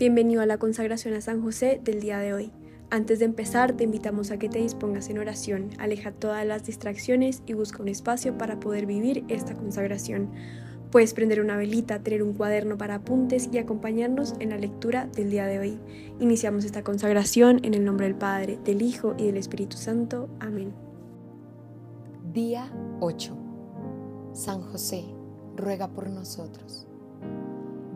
Bienvenido a la consagración a San José del día de hoy. Antes de empezar, te invitamos a que te dispongas en oración, aleja todas las distracciones y busca un espacio para poder vivir esta consagración. Puedes prender una velita, tener un cuaderno para apuntes y acompañarnos en la lectura del día de hoy. Iniciamos esta consagración en el nombre del Padre, del Hijo y del Espíritu Santo. Amén. Día 8. San José, ruega por nosotros.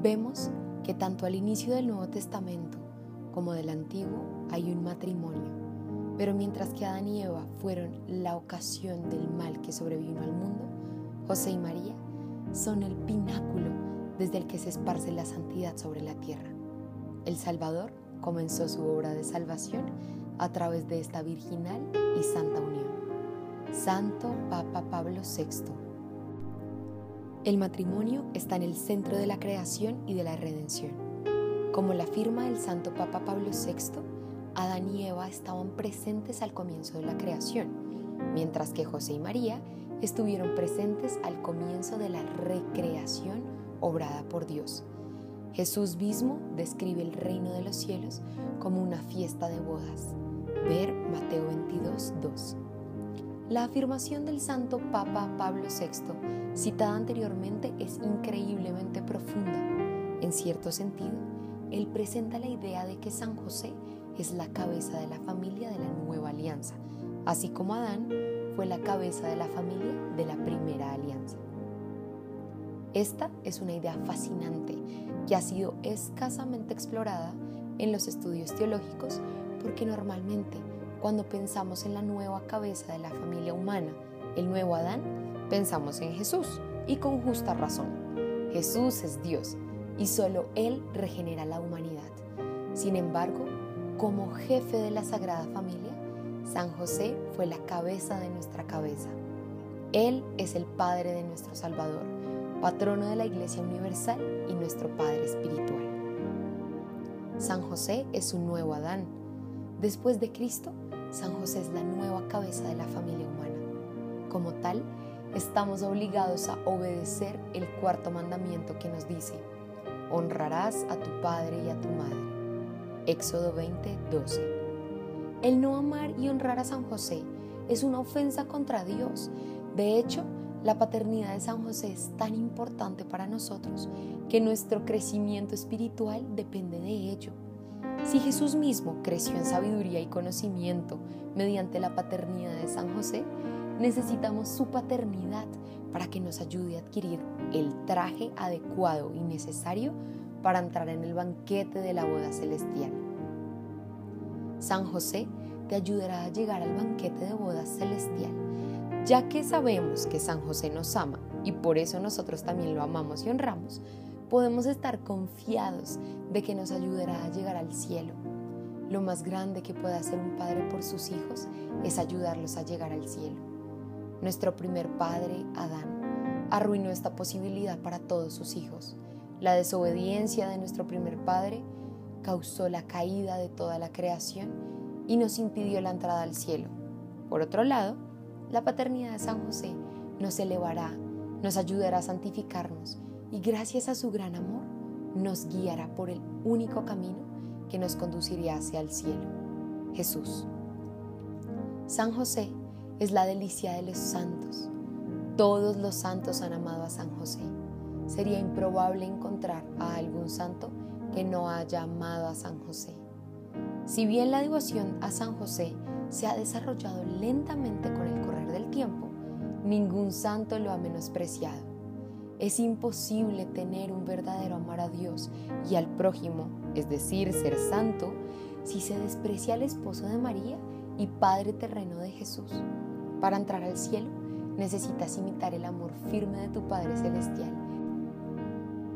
Vemos que tanto al inicio del Nuevo Testamento como del Antiguo hay un matrimonio, pero mientras que Adán y Eva fueron la ocasión del mal que sobrevino al mundo, José y María son el pináculo desde el que se esparce la santidad sobre la tierra. El Salvador comenzó su obra de salvación a través de esta virginal y santa unión. Santo Papa Pablo VI el matrimonio está en el centro de la creación y de la redención. Como la afirma el Santo Papa Pablo VI, Adán y Eva estaban presentes al comienzo de la creación, mientras que José y María estuvieron presentes al comienzo de la recreación obrada por Dios. Jesús mismo describe el reino de los cielos como una fiesta de bodas. Ver Mateo 22, 2. La afirmación del Santo Papa Pablo VI, citada anteriormente, es increíblemente profunda. En cierto sentido, él presenta la idea de que San José es la cabeza de la familia de la nueva alianza, así como Adán fue la cabeza de la familia de la primera alianza. Esta es una idea fascinante que ha sido escasamente explorada en los estudios teológicos porque normalmente cuando pensamos en la nueva cabeza de la familia humana, el nuevo Adán, pensamos en Jesús y con justa razón. Jesús es Dios y solo Él regenera la humanidad. Sin embargo, como jefe de la Sagrada Familia, San José fue la cabeza de nuestra cabeza. Él es el Padre de nuestro Salvador, patrono de la Iglesia Universal y nuestro Padre Espiritual. San José es un nuevo Adán. Después de Cristo, San José es la nueva cabeza de la familia humana. Como tal, estamos obligados a obedecer el cuarto mandamiento que nos dice, honrarás a tu padre y a tu madre. Éxodo 20, 12. El no amar y honrar a San José es una ofensa contra Dios. De hecho, la paternidad de San José es tan importante para nosotros que nuestro crecimiento espiritual depende de ello. Si Jesús mismo creció en sabiduría y conocimiento mediante la paternidad de San José, necesitamos su paternidad para que nos ayude a adquirir el traje adecuado y necesario para entrar en el banquete de la boda celestial. San José te ayudará a llegar al banquete de boda celestial, ya que sabemos que San José nos ama y por eso nosotros también lo amamos y honramos podemos estar confiados de que nos ayudará a llegar al cielo. Lo más grande que puede hacer un padre por sus hijos es ayudarlos a llegar al cielo. Nuestro primer padre, Adán, arruinó esta posibilidad para todos sus hijos. La desobediencia de nuestro primer padre causó la caída de toda la creación y nos impidió la entrada al cielo. Por otro lado, la paternidad de San José nos elevará, nos ayudará a santificarnos y gracias a su gran amor nos guiará por el único camino que nos conduciría hacia el cielo, Jesús. San José es la delicia de los santos. Todos los santos han amado a San José. Sería improbable encontrar a algún santo que no haya amado a San José. Si bien la devoción a San José se ha desarrollado lentamente con el correr del tiempo, ningún santo lo ha menospreciado. Es imposible tener un verdadero amor a Dios y al prójimo, es decir, ser santo, si se desprecia al esposo de María y Padre terreno de Jesús. Para entrar al cielo necesitas imitar el amor firme de tu Padre Celestial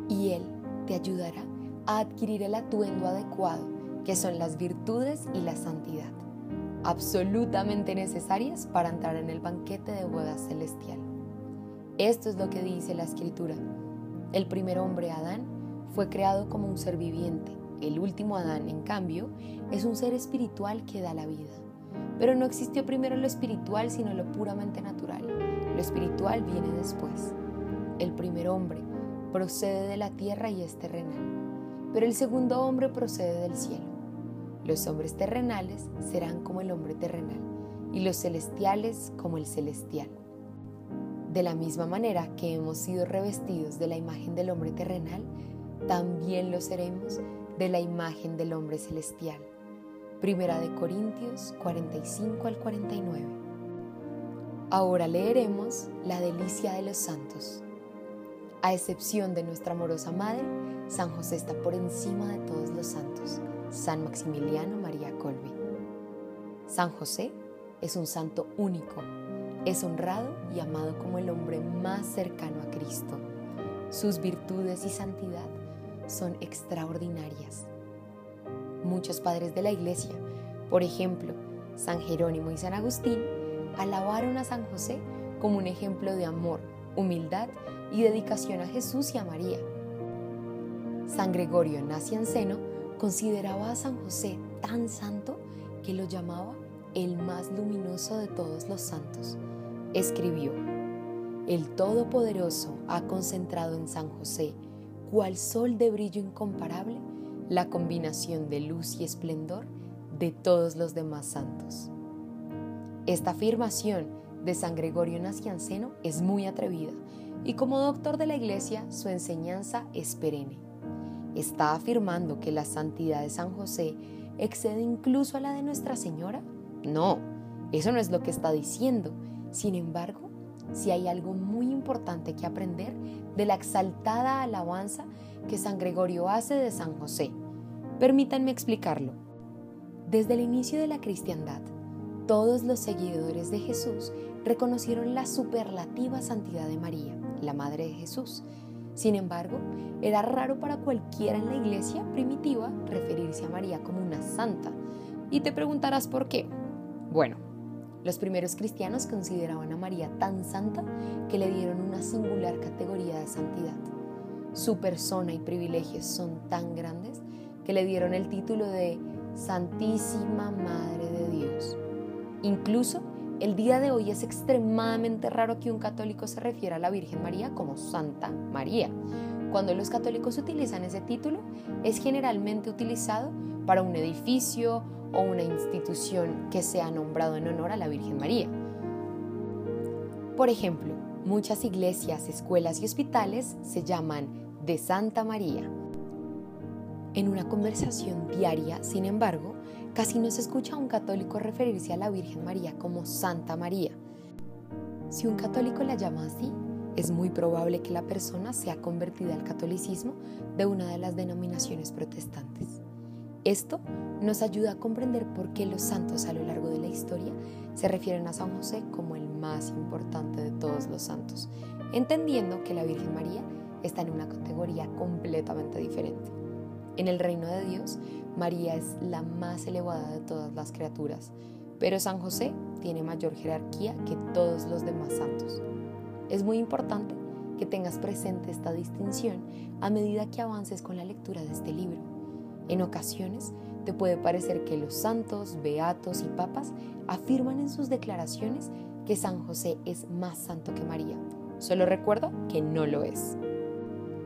y Él te ayudará a adquirir el atuendo adecuado, que son las virtudes y la santidad, absolutamente necesarias para entrar en el banquete de boda celestial. Esto es lo que dice la escritura. El primer hombre, Adán, fue creado como un ser viviente. El último Adán, en cambio, es un ser espiritual que da la vida. Pero no existió primero lo espiritual, sino lo puramente natural. Lo espiritual viene después. El primer hombre procede de la tierra y es terrenal. pero el segundo hombre procede del cielo. Los hombres terrenales serán como el hombre terrenal y los celestiales como el celestial. De la misma manera que hemos sido revestidos de la imagen del hombre terrenal, también lo seremos de la imagen del hombre celestial. Primera de Corintios 45 al 49. Ahora leeremos la delicia de los santos. A excepción de nuestra amorosa Madre, San José está por encima de todos los santos. San Maximiliano María Colby. San José es un santo único. Es honrado y amado como el hombre más cercano a Cristo. Sus virtudes y santidad son extraordinarias. Muchos padres de la Iglesia, por ejemplo, San Jerónimo y San Agustín, alabaron a San José como un ejemplo de amor, humildad y dedicación a Jesús y a María. San Gregorio Nacianceno consideraba a San José tan santo que lo llamaba el más luminoso de todos los santos. Escribió, El Todopoderoso ha concentrado en San José, cual sol de brillo incomparable, la combinación de luz y esplendor de todos los demás santos. Esta afirmación de San Gregorio Nacianceno es muy atrevida y como doctor de la Iglesia su enseñanza es perenne. ¿Está afirmando que la santidad de San José excede incluso a la de Nuestra Señora? No, eso no es lo que está diciendo. Sin embargo, si hay algo muy importante que aprender de la exaltada alabanza que San Gregorio hace de San José. Permítanme explicarlo. Desde el inicio de la cristiandad, todos los seguidores de Jesús reconocieron la superlativa santidad de María la madre de Jesús. Sin embargo, era raro para cualquiera en la iglesia primitiva referirse a María como una santa. Y te preguntarás por qué. Bueno, los primeros cristianos consideraban a María tan santa que le dieron una singular categoría de santidad. Su persona y privilegios son tan grandes que le dieron el título de Santísima Madre de Dios. Incluso el día de hoy es extremadamente raro que un católico se refiera a la Virgen María como Santa María. Cuando los católicos utilizan ese título, es generalmente utilizado para un edificio o una institución que sea nombrado en honor a la Virgen María. Por ejemplo, muchas iglesias, escuelas y hospitales se llaman de Santa María. En una conversación diaria, sin embargo, Casi no se escucha a un católico referirse a la Virgen María como Santa María. Si un católico la llama así, es muy probable que la persona sea convertida al catolicismo de una de las denominaciones protestantes. Esto nos ayuda a comprender por qué los santos a lo largo de la historia se refieren a San José como el más importante de todos los santos, entendiendo que la Virgen María está en una categoría completamente diferente. En el reino de Dios, María es la más elevada de todas las criaturas, pero San José tiene mayor jerarquía que todos los demás santos. Es muy importante que tengas presente esta distinción a medida que avances con la lectura de este libro. En ocasiones te puede parecer que los santos, beatos y papas afirman en sus declaraciones que San José es más santo que María. Solo recuerdo que no lo es.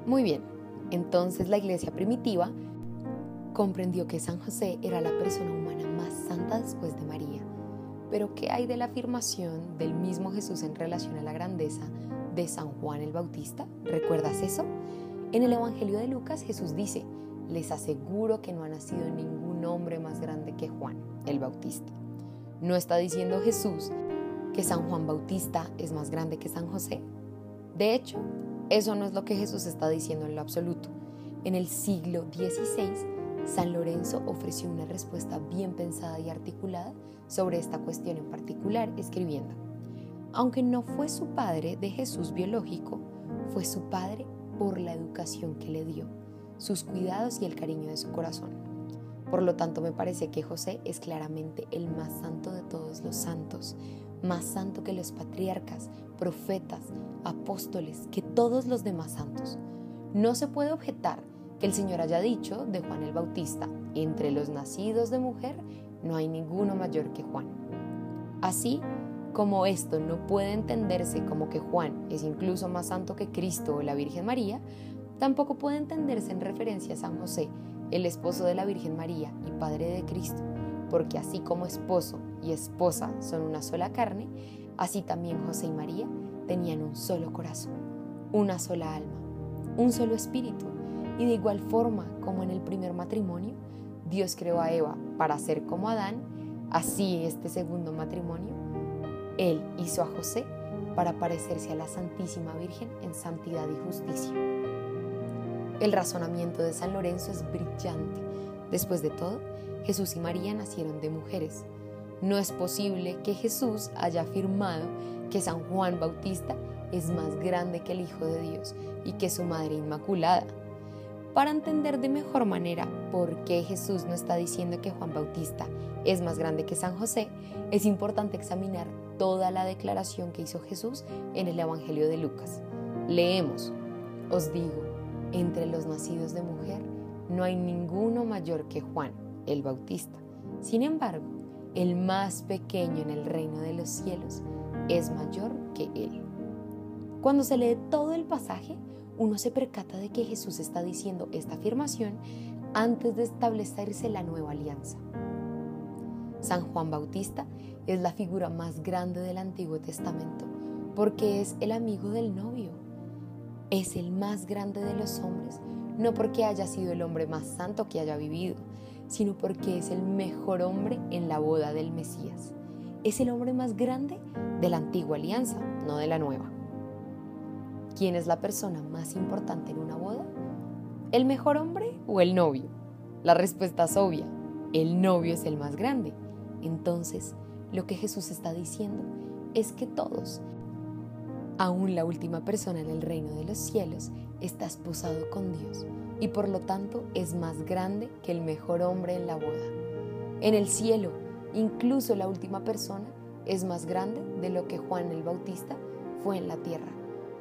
Muy bien, entonces la iglesia primitiva comprendió que San José era la persona humana más santa después de María. Pero ¿qué hay de la afirmación del mismo Jesús en relación a la grandeza de San Juan el Bautista? ¿Recuerdas eso? En el Evangelio de Lucas Jesús dice, les aseguro que no ha nacido ningún hombre más grande que Juan el Bautista. No está diciendo Jesús que San Juan Bautista es más grande que San José. De hecho, eso no es lo que Jesús está diciendo en lo absoluto. En el siglo XVI, San Lorenzo ofreció una respuesta bien pensada y articulada sobre esta cuestión en particular, escribiendo, aunque no fue su padre de Jesús biológico, fue su padre por la educación que le dio, sus cuidados y el cariño de su corazón. Por lo tanto, me parece que José es claramente el más santo de todos los santos, más santo que los patriarcas, profetas, apóstoles, que todos los demás santos. No se puede objetar que el Señor haya dicho de Juan el Bautista, entre los nacidos de mujer no hay ninguno mayor que Juan. Así como esto no puede entenderse como que Juan es incluso más santo que Cristo o la Virgen María, tampoco puede entenderse en referencia a San José, el esposo de la Virgen María y Padre de Cristo, porque así como esposo y esposa son una sola carne, así también José y María tenían un solo corazón, una sola alma, un solo espíritu, y de igual forma como en el primer matrimonio, Dios creó a Eva para ser como Adán, así este segundo matrimonio, Él hizo a José para parecerse a la Santísima Virgen en santidad y justicia. El razonamiento de San Lorenzo es brillante. Después de todo, Jesús y María nacieron de mujeres. No es posible que Jesús haya afirmado que San Juan Bautista es más grande que el Hijo de Dios y que su Madre Inmaculada. Para entender de mejor manera por qué Jesús no está diciendo que Juan Bautista es más grande que San José, es importante examinar toda la declaración que hizo Jesús en el Evangelio de Lucas. Leemos, os digo, entre los nacidos de mujer no hay ninguno mayor que Juan, el Bautista. Sin embargo, el más pequeño en el reino de los cielos es mayor que él. Cuando se lee todo el pasaje, uno se percata de que Jesús está diciendo esta afirmación antes de establecerse la nueva alianza. San Juan Bautista es la figura más grande del Antiguo Testamento porque es el amigo del novio. Es el más grande de los hombres, no porque haya sido el hombre más santo que haya vivido, sino porque es el mejor hombre en la boda del Mesías. Es el hombre más grande de la antigua alianza, no de la nueva. ¿Quién es la persona más importante en una boda? ¿El mejor hombre o el novio? La respuesta es obvia. El novio es el más grande. Entonces, lo que Jesús está diciendo es que todos, aún la última persona en el reino de los cielos, está esposado con Dios y por lo tanto es más grande que el mejor hombre en la boda. En el cielo, incluso la última persona es más grande de lo que Juan el Bautista fue en la tierra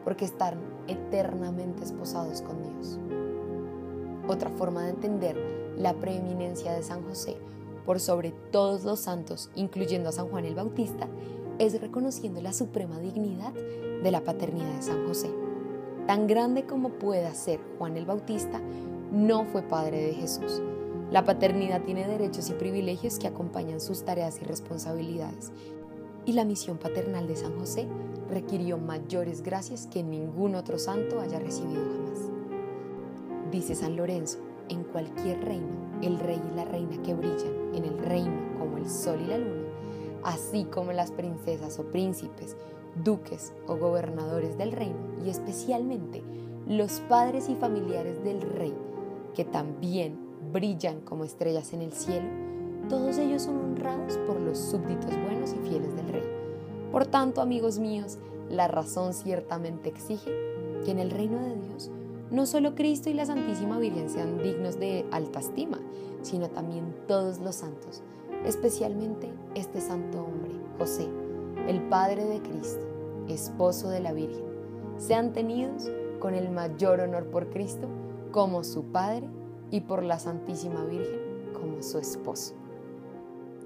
porque están eternamente esposados con Dios. Otra forma de entender la preeminencia de San José por sobre todos los santos, incluyendo a San Juan el Bautista, es reconociendo la suprema dignidad de la paternidad de San José. Tan grande como pueda ser Juan el Bautista, no fue padre de Jesús. La paternidad tiene derechos y privilegios que acompañan sus tareas y responsabilidades. Y la misión paternal de San José requirió mayores gracias que ningún otro santo haya recibido jamás. Dice San Lorenzo, en cualquier reino, el rey y la reina que brillan en el reino como el sol y la luna, así como las princesas o príncipes, duques o gobernadores del reino, y especialmente los padres y familiares del rey, que también brillan como estrellas en el cielo, todos ellos son honrados por los súbditos buenos y fieles del rey. Por tanto, amigos míos, la razón ciertamente exige que en el reino de Dios no solo Cristo y la Santísima Virgen sean dignos de alta estima, sino también todos los santos, especialmente este santo hombre, José, el Padre de Cristo, esposo de la Virgen, sean tenidos con el mayor honor por Cristo como su Padre y por la Santísima Virgen como su esposo.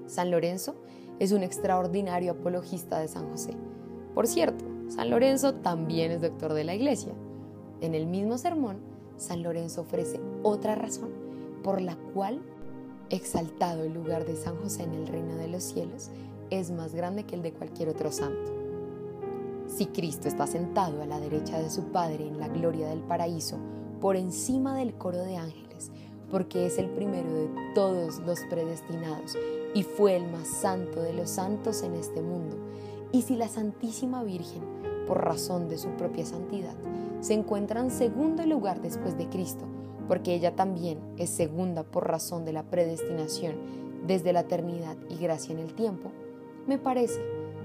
San Lorenzo es un extraordinario apologista de San José. Por cierto, San Lorenzo también es doctor de la iglesia. En el mismo sermón, San Lorenzo ofrece otra razón por la cual, exaltado el lugar de San José en el reino de los cielos, es más grande que el de cualquier otro santo. Si Cristo está sentado a la derecha de su Padre en la gloria del paraíso, por encima del coro de ángeles, porque es el primero de todos los predestinados y fue el más santo de los santos en este mundo. Y si la Santísima Virgen, por razón de su propia santidad, se encuentra en segundo lugar después de Cristo, porque ella también es segunda por razón de la predestinación desde la eternidad y gracia en el tiempo, me parece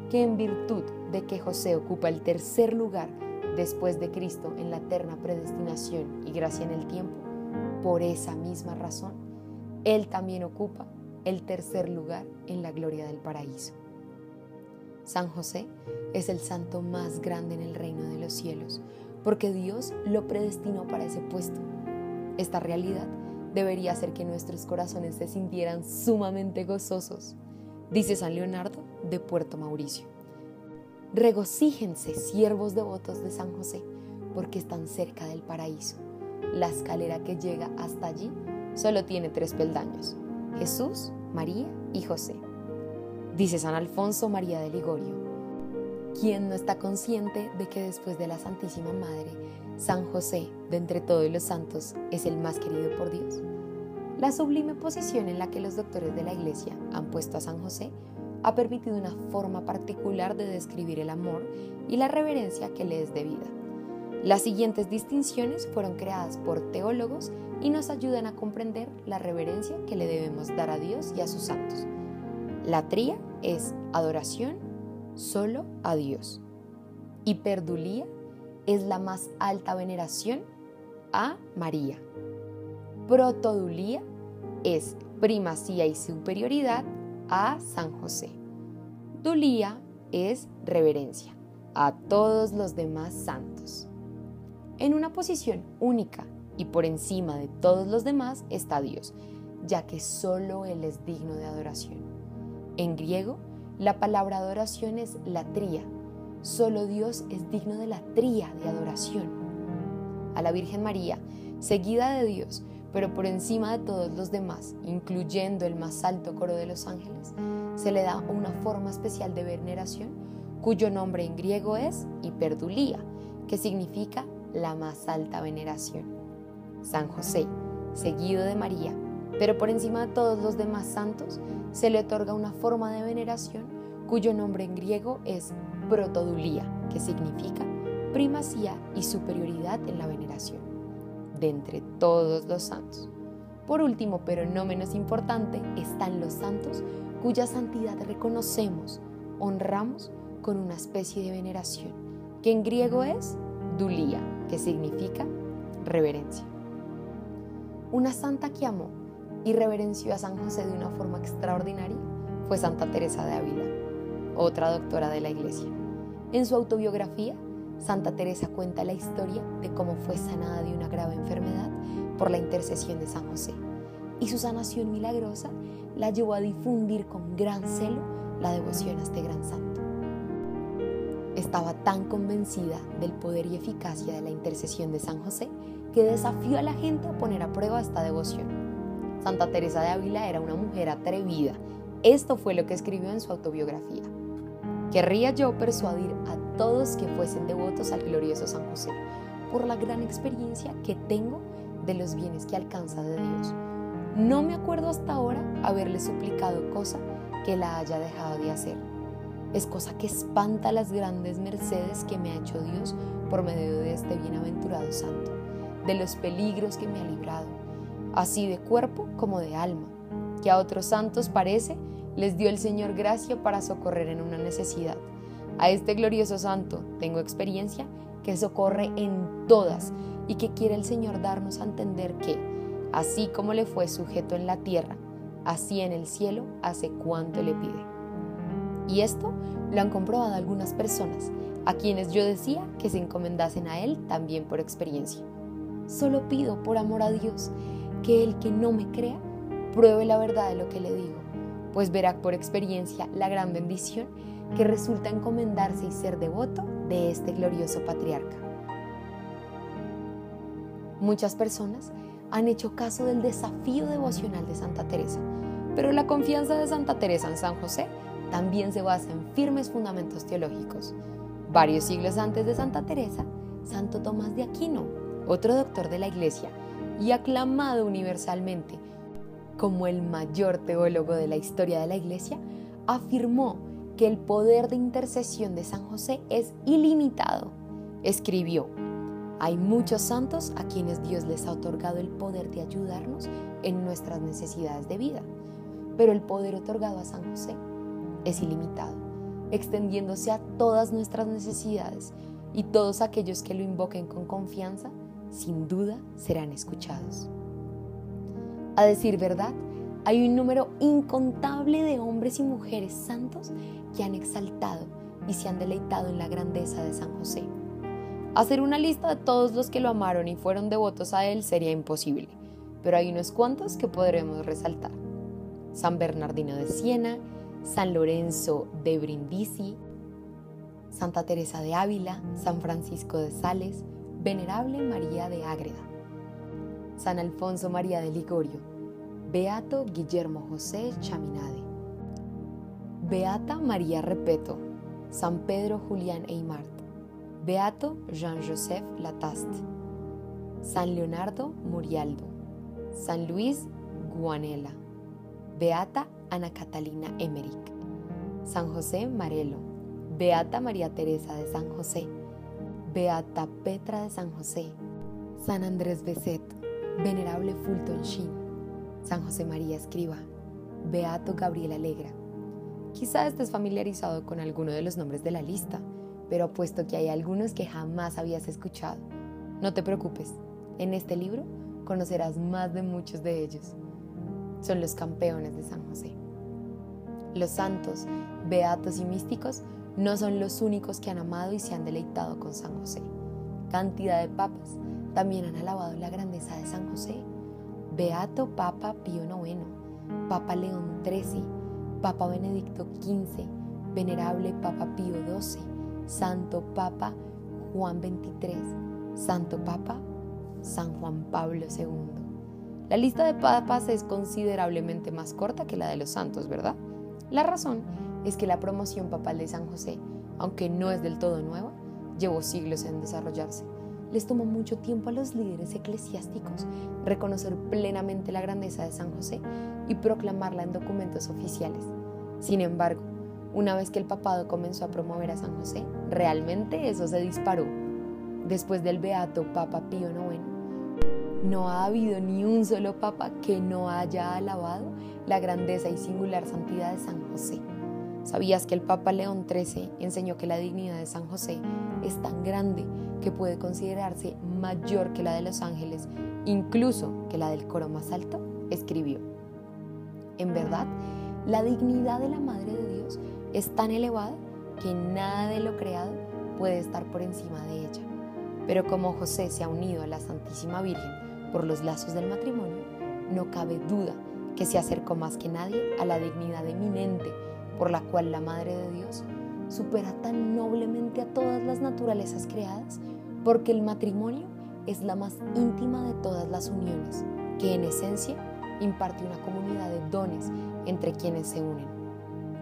que en virtud de que José ocupa el tercer lugar después de Cristo en la eterna predestinación y gracia en el tiempo, por esa misma razón, él también ocupa el tercer lugar en la gloria del paraíso. San José es el santo más grande en el reino de los cielos, porque Dios lo predestinó para ese puesto. Esta realidad debería hacer que nuestros corazones se sintieran sumamente gozosos, dice San Leonardo de Puerto Mauricio. Regocíjense, siervos devotos de San José, porque están cerca del paraíso. la escalera que llega hasta allí solo tiene tres peldaños, Jesús, María y José. Dice San Alfonso María de Ligorio, ¿quién no está consciente de que después de la Santísima Madre, San José, de entre todos los santos, es el más querido por Dios? La sublime posición en la que los doctores de la Iglesia han puesto a San José ha permitido una forma particular de describir el amor y la reverencia que le es debida. Las siguientes distinciones fueron creadas por teólogos y nos ayudan a comprender la reverencia que le debemos dar a Dios y a sus santos. La tría es adoración solo a Dios. Hiperdulía es la más alta veneración a María. Protodulía es primacía y superioridad a San José. Dulía es reverencia a todos los demás santos. En una posición única y por encima de todos los demás está Dios, ya que solo Él es digno de adoración. En griego, la palabra adoración es latría. Solo Dios es digno de la tría de adoración. A la Virgen María, seguida de Dios, pero por encima de todos los demás, incluyendo el más alto coro de los ángeles, se le da una forma especial de veneración cuyo nombre en griego es hiperdulía, que significa la más alta veneración. San José, seguido de María, pero por encima de todos los demás santos, se le otorga una forma de veneración cuyo nombre en griego es protodulía, que significa primacía y superioridad en la veneración de entre todos los santos. Por último, pero no menos importante, están los santos cuya santidad reconocemos, honramos con una especie de veneración, que en griego es dulía, que significa reverencia. Una santa que amó y reverenció a San José de una forma extraordinaria fue Santa Teresa de Ávila, otra doctora de la Iglesia. En su autobiografía, Santa Teresa cuenta la historia de cómo fue sanada de una grave enfermedad por la intercesión de San José. Y su sanación milagrosa la llevó a difundir con gran celo la devoción a este gran santo. Estaba tan convencida del poder y eficacia de la intercesión de San José que desafió a la gente a poner a prueba esta devoción. Santa Teresa de Ávila era una mujer atrevida. Esto fue lo que escribió en su autobiografía. Querría yo persuadir a todos que fuesen devotos al glorioso San José, por la gran experiencia que tengo de los bienes que alcanza de Dios. No me acuerdo hasta ahora haberle suplicado cosa que la haya dejado de hacer. Es cosa que espanta las grandes mercedes que me ha hecho Dios por medio de este bienaventurado santo, de los peligros que me ha librado, así de cuerpo como de alma, que a otros santos parece les dio el Señor gracia para socorrer en una necesidad a este glorioso santo tengo experiencia que socorre en todas y que quiere el Señor darnos a entender que, así como le fue sujeto en la tierra, así en el cielo hace cuanto le pide. Y esto lo han comprobado algunas personas, a quienes yo decía que se encomendasen a Él también por experiencia. Solo pido, por amor a Dios, que el que no me crea, pruebe la verdad de lo que le digo, pues verá por experiencia la gran bendición que resulta encomendarse y ser devoto de este glorioso patriarca. Muchas personas han hecho caso del desafío devocional de Santa Teresa, pero la confianza de Santa Teresa en San José también se basa en firmes fundamentos teológicos. Varios siglos antes de Santa Teresa, Santo Tomás de Aquino, otro doctor de la Iglesia y aclamado universalmente como el mayor teólogo de la historia de la Iglesia, afirmó que el poder de intercesión de San José es ilimitado. Escribió, hay muchos santos a quienes Dios les ha otorgado el poder de ayudarnos en nuestras necesidades de vida, pero el poder otorgado a San José es ilimitado, extendiéndose a todas nuestras necesidades y todos aquellos que lo invoquen con confianza, sin duda serán escuchados. A decir verdad, hay un número incontable de hombres y mujeres santos que han exaltado y se han deleitado en la grandeza de San José. Hacer una lista de todos los que lo amaron y fueron devotos a él sería imposible, pero hay unos cuantos que podremos resaltar. San Bernardino de Siena, San Lorenzo de Brindisi, Santa Teresa de Ávila, San Francisco de Sales, Venerable María de Ágreda. San Alfonso María de Ligorio, Beato Guillermo José Chaminade, Beata María Repeto, San Pedro Julián Eymart, Beato Jean-Joseph Lataste, San Leonardo Murialdo, San Luis Guanela, Beata Ana Catalina Emmerich, San José Marelo, Beata María Teresa de San José, Beata Petra de San José, San Andrés Beset, Venerable Fulton Sheen, San José María Escriba, Beato Gabriel Alegra. Quizá estés familiarizado con alguno de los nombres de la lista, pero puesto que hay algunos que jamás habías escuchado, no te preocupes, en este libro conocerás más de muchos de ellos. Son los campeones de San José. Los santos, beatos y místicos no son los únicos que han amado y se han deleitado con San José. Cantidad de papas también han alabado la grandeza de San José. Beato Papa Pío IX, Papa León XIII, Papa Benedicto XV, Venerable Papa Pío XII, Santo Papa Juan XXIII, Santo Papa San Juan Pablo II. La lista de papas es considerablemente más corta que la de los santos, ¿verdad? La razón es que la promoción papal de San José, aunque no es del todo nueva, llevó siglos en desarrollarse. Les tomó mucho tiempo a los líderes eclesiásticos reconocer plenamente la grandeza de San José y proclamarla en documentos oficiales. Sin embargo, una vez que el papado comenzó a promover a San José, realmente eso se disparó. Después del beato Papa Pío IX, no ha habido ni un solo papa que no haya alabado la grandeza y singular santidad de San José. ¿Sabías que el Papa León XIII enseñó que la dignidad de San José es tan grande que puede considerarse mayor que la de los ángeles, incluso que la del coro más alto? Escribió. En verdad, la dignidad de la Madre de Dios es tan elevada que nada de lo creado puede estar por encima de ella. Pero como José se ha unido a la Santísima Virgen por los lazos del matrimonio, no cabe duda que se acercó más que nadie a la dignidad eminente por la cual la Madre de Dios supera tan noblemente a todas las naturalezas creadas, porque el matrimonio es la más íntima de todas las uniones, que en esencia imparte una comunidad de dones entre quienes se unen.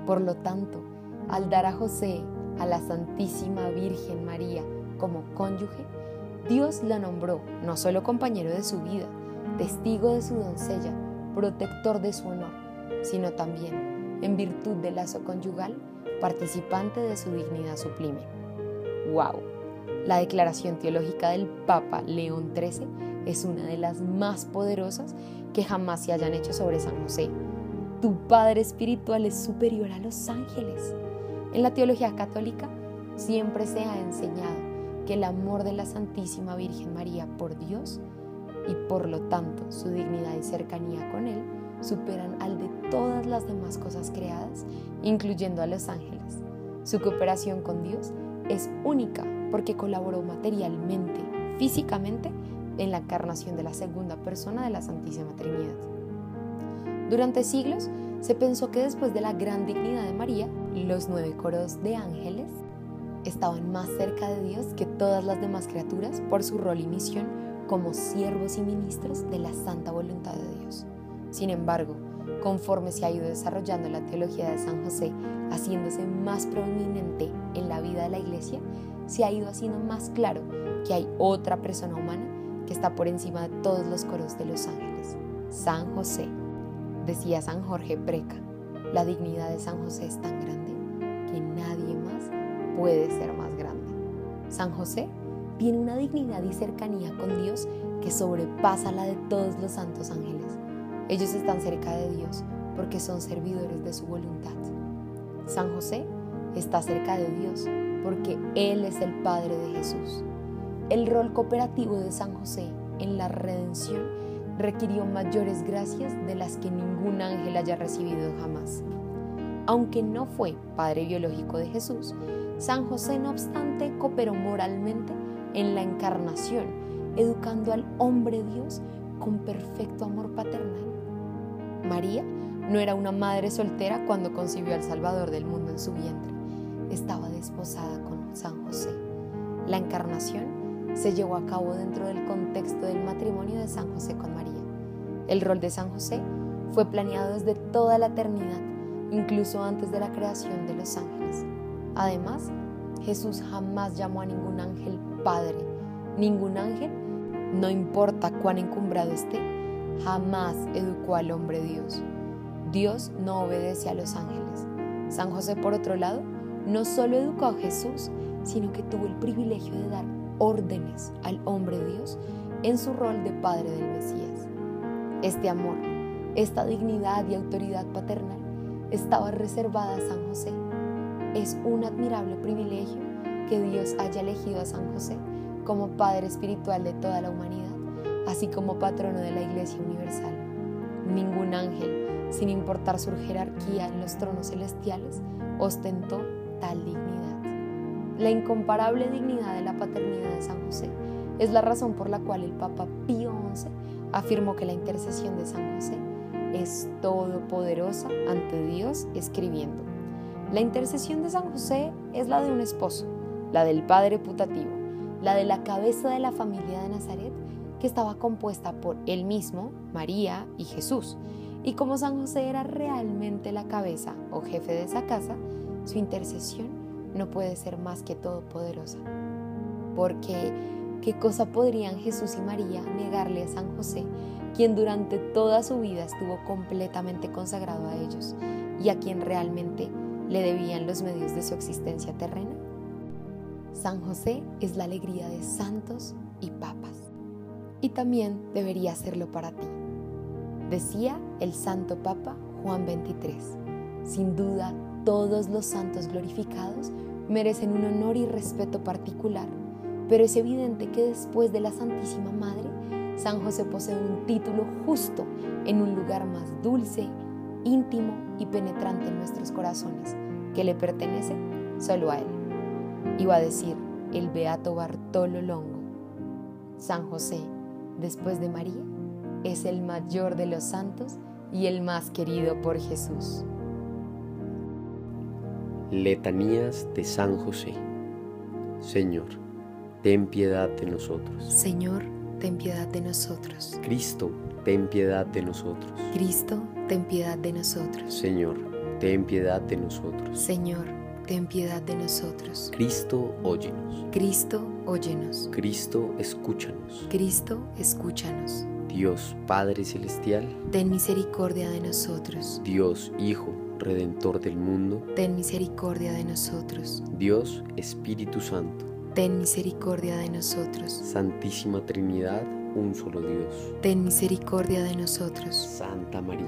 Por lo tanto, al dar a José, a la Santísima Virgen María, como cónyuge, Dios la nombró no solo compañero de su vida, testigo de su doncella, protector de su honor, sino también, en virtud del lazo conyugal, participante de su dignidad sublime. ¡Wow! La declaración teológica del Papa León XIII es una de las más poderosas que jamás se hayan hecho sobre San José tu Padre Espiritual es superior a los ángeles. En la teología católica siempre se ha enseñado que el amor de la Santísima Virgen María por Dios y por lo tanto su dignidad y cercanía con Él superan al de todas las demás cosas creadas, incluyendo a los ángeles. Su cooperación con Dios es única porque colaboró materialmente, físicamente, en la encarnación de la segunda persona de la Santísima Trinidad. Durante siglos se pensó que después de la gran dignidad de María, los nueve coros de ángeles estaban más cerca de Dios que todas las demás criaturas por su rol y misión como siervos y ministros de la santa voluntad de Dios. Sin embargo, conforme se ha ido desarrollando la teología de San José, haciéndose más prominente en la vida de la iglesia, se ha ido haciendo más claro que hay otra persona humana que está por encima de todos los coros de los ángeles, San José. Decía San Jorge Preca, la dignidad de San José es tan grande que nadie más puede ser más grande. San José tiene una dignidad y cercanía con Dios que sobrepasa la de todos los santos ángeles. Ellos están cerca de Dios porque son servidores de su voluntad. San José está cerca de Dios porque Él es el Padre de Jesús. El rol cooperativo de San José en la redención requirió mayores gracias de las que ningún ángel haya recibido jamás. Aunque no fue padre biológico de Jesús, San José no obstante cooperó moralmente en la encarnación, educando al hombre Dios con perfecto amor paternal. María no era una madre soltera cuando concibió al Salvador del mundo en su vientre, estaba desposada con San José. La encarnación se llevó a cabo dentro del contexto del matrimonio de San José con María. El rol de San José fue planeado desde toda la eternidad, incluso antes de la creación de los ángeles. Además, Jesús jamás llamó a ningún ángel Padre. Ningún ángel, no importa cuán encumbrado esté, jamás educó al hombre Dios. Dios no obedece a los ángeles. San José, por otro lado, no solo educó a Jesús, sino que tuvo el privilegio de dar órdenes al hombre Dios en su rol de padre del Mesías. Este amor, esta dignidad y autoridad paternal estaba reservada a San José. Es un admirable privilegio que Dios haya elegido a San José como Padre espiritual de toda la humanidad, así como patrono de la Iglesia Universal. Ningún ángel, sin importar su jerarquía en los tronos celestiales, ostentó tal dignidad. La incomparable dignidad de la paternidad de San José es la razón por la cual el Papa Pío XI afirmó que la intercesión de San José es todopoderosa ante Dios escribiendo. La intercesión de San José es la de un esposo, la del padre putativo, la de la cabeza de la familia de Nazaret que estaba compuesta por él mismo, María y Jesús. Y como San José era realmente la cabeza o jefe de esa casa, su intercesión no puede ser más que todopoderosa. Porque, ¿qué cosa podrían Jesús y María negarle a San José, quien durante toda su vida estuvo completamente consagrado a ellos y a quien realmente le debían los medios de su existencia terrena? San José es la alegría de santos y papas. Y también debería serlo para ti. Decía el Santo Papa Juan 23. Sin duda, todos los santos glorificados merecen un honor y respeto particular, pero es evidente que después de la Santísima Madre, San José posee un título justo en un lugar más dulce, íntimo y penetrante en nuestros corazones, que le pertenece solo a Él. Iba a decir el Beato Bartolo Longo. San José, después de María, es el mayor de los santos y el más querido por Jesús. Letanías de San José. Señor, ten piedad de nosotros. Señor, ten piedad de nosotros. Cristo, ten piedad de nosotros. Cristo, ten piedad de nosotros. Señor, ten piedad de nosotros. Señor, ten piedad de nosotros. Cristo, óyenos. Cristo, óyenos. Cristo, escúchanos. Cristo, escúchanos. Dios Padre Celestial, ten misericordia de nosotros. Dios Hijo, Redentor del mundo, ten misericordia de nosotros. Dios Espíritu Santo, ten misericordia de nosotros. Santísima Trinidad, un solo Dios, ten misericordia de nosotros. Santa María,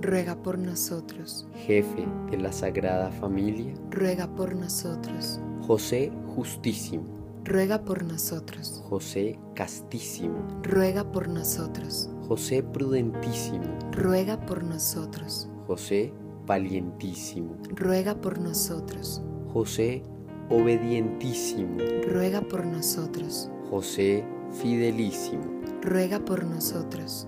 ruega por nosotros. Jefe de la Sagrada Familia, ruega por nosotros. José justísimo, ruega por nosotros. José castísimo, ruega por nosotros. José prudentísimo, ruega por nosotros. José valientísimo, ruega por nosotros. José obedientísimo, ruega por nosotros. José fidelísimo, ruega por nosotros.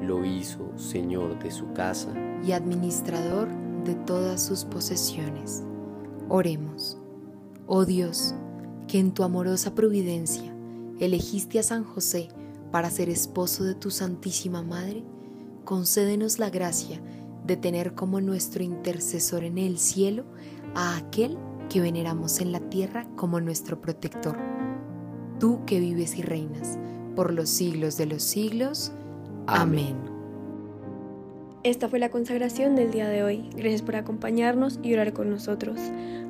Lo hizo Señor de su casa y administrador de todas sus posesiones. Oremos. Oh Dios, que en tu amorosa providencia elegiste a San José para ser esposo de tu Santísima Madre, concédenos la gracia de tener como nuestro intercesor en el cielo a aquel que veneramos en la tierra como nuestro protector. Tú que vives y reinas por los siglos de los siglos. Amén. Esta fue la consagración del día de hoy. Gracias por acompañarnos y orar con nosotros.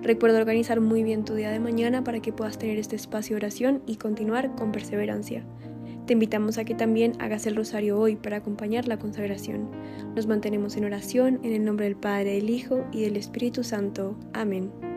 Recuerda organizar muy bien tu día de mañana para que puedas tener este espacio de oración y continuar con perseverancia. Te invitamos a que también hagas el rosario hoy para acompañar la consagración. Nos mantenemos en oración en el nombre del Padre, del Hijo y del Espíritu Santo. Amén.